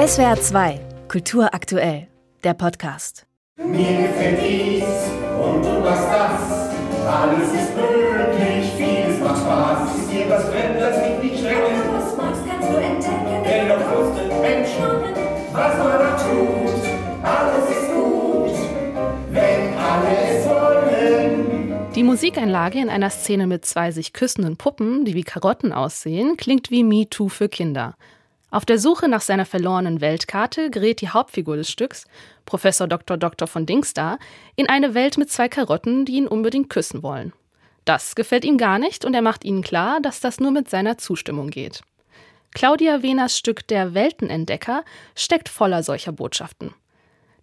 SWR 2, Kultur aktuell, der Podcast. Mir gefällt dies und du machst das. Alles ist möglich, vieles macht Spaß. Ist dir was fremd, das mich nicht schrecken. Was magst, kannst du entdecken. Denn doch wussten Menschen, was man da tut. Alles ist gut, wenn alle es wollen. Die Musikeinlage in einer Szene mit zwei sich küssenden Puppen, die wie Karotten aussehen, klingt wie Me Too für Kinder. Auf der Suche nach seiner verlorenen Weltkarte gerät die Hauptfigur des Stücks, Professor Dr. Dr. von Dingsda, in eine Welt mit zwei Karotten, die ihn unbedingt küssen wollen. Das gefällt ihm gar nicht und er macht ihnen klar, dass das nur mit seiner Zustimmung geht. Claudia Wehners Stück Der Weltenentdecker steckt voller solcher Botschaften.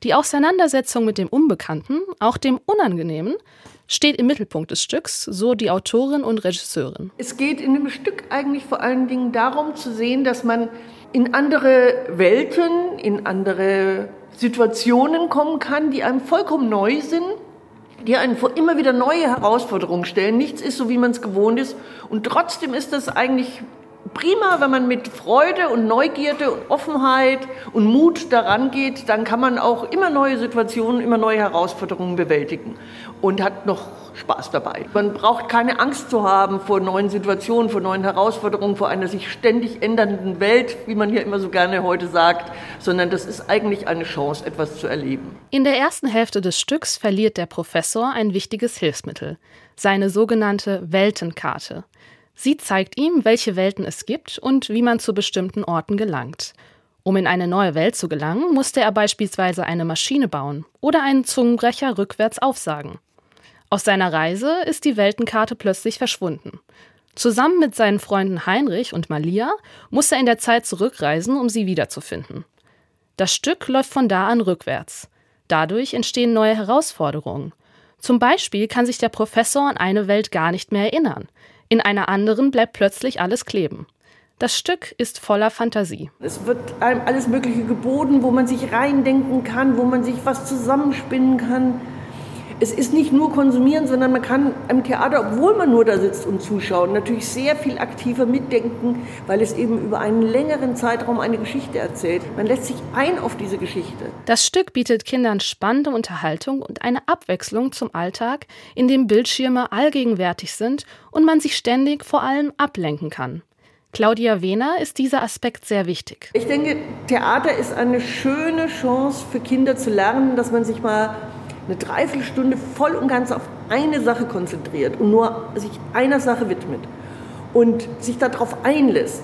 Die Auseinandersetzung mit dem Unbekannten, auch dem Unangenehmen, steht im Mittelpunkt des Stücks, so die Autorin und Regisseurin. Es geht in dem Stück eigentlich vor allen Dingen darum zu sehen, dass man in andere Welten, in andere Situationen kommen kann, die einem vollkommen neu sind, die einen vor immer wieder neue Herausforderungen stellen. Nichts ist so, wie man es gewohnt ist. Und trotzdem ist das eigentlich prima, wenn man mit Freude und Neugierde und Offenheit und Mut daran geht, dann kann man auch immer neue Situationen, immer neue Herausforderungen bewältigen und hat noch Spaß dabei. Man braucht keine Angst zu haben vor neuen Situationen, vor neuen Herausforderungen, vor einer sich ständig ändernden Welt, wie man hier immer so gerne heute sagt, sondern das ist eigentlich eine Chance, etwas zu erleben. In der ersten Hälfte des Stücks verliert der Professor ein wichtiges Hilfsmittel, seine sogenannte Weltenkarte. Sie zeigt ihm, welche Welten es gibt und wie man zu bestimmten Orten gelangt. Um in eine neue Welt zu gelangen, musste er beispielsweise eine Maschine bauen oder einen Zungenbrecher rückwärts aufsagen. Aus seiner Reise ist die Weltenkarte plötzlich verschwunden. Zusammen mit seinen Freunden Heinrich und Malia muss er in der Zeit zurückreisen, um sie wiederzufinden. Das Stück läuft von da an rückwärts. Dadurch entstehen neue Herausforderungen. Zum Beispiel kann sich der Professor an eine Welt gar nicht mehr erinnern. In einer anderen bleibt plötzlich alles kleben. Das Stück ist voller Fantasie. Es wird einem alles Mögliche geboten, wo man sich reindenken kann, wo man sich was zusammenspinnen kann. Es ist nicht nur konsumieren, sondern man kann im Theater, obwohl man nur da sitzt und zuschaut, natürlich sehr viel aktiver mitdenken, weil es eben über einen längeren Zeitraum eine Geschichte erzählt. Man lässt sich ein auf diese Geschichte. Das Stück bietet Kindern spannende Unterhaltung und eine Abwechslung zum Alltag, in dem Bildschirme allgegenwärtig sind und man sich ständig vor allem ablenken kann. Claudia Wehner ist dieser Aspekt sehr wichtig. Ich denke, Theater ist eine schöne Chance für Kinder zu lernen, dass man sich mal eine Dreiviertelstunde voll und ganz auf eine Sache konzentriert und nur sich einer Sache widmet und sich darauf einlässt,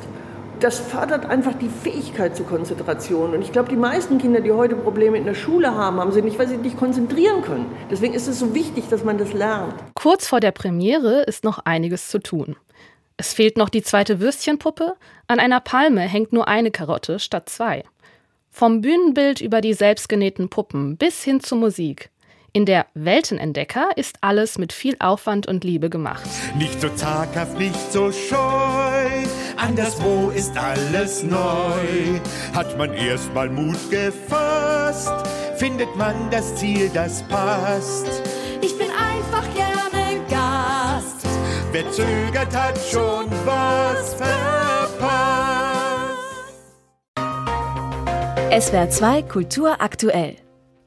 das fördert einfach die Fähigkeit zur Konzentration. Und ich glaube, die meisten Kinder, die heute Probleme in der Schule haben, haben sie nicht, weil sie nicht konzentrieren können. Deswegen ist es so wichtig, dass man das lernt. Kurz vor der Premiere ist noch einiges zu tun. Es fehlt noch die zweite Würstchenpuppe, an einer Palme hängt nur eine Karotte statt zwei. Vom Bühnenbild über die selbstgenähten Puppen bis hin zur Musik. In der Weltenentdecker ist alles mit viel Aufwand und Liebe gemacht. Nicht so zaghaft, nicht so scheu. Anderswo ist alles neu. Hat man erst mal Mut gefasst, findet man das Ziel, das passt. Ich bin einfach gerne Gast. Wer zögert, hat schon was verpasst. SWR 2 Kultur aktuell.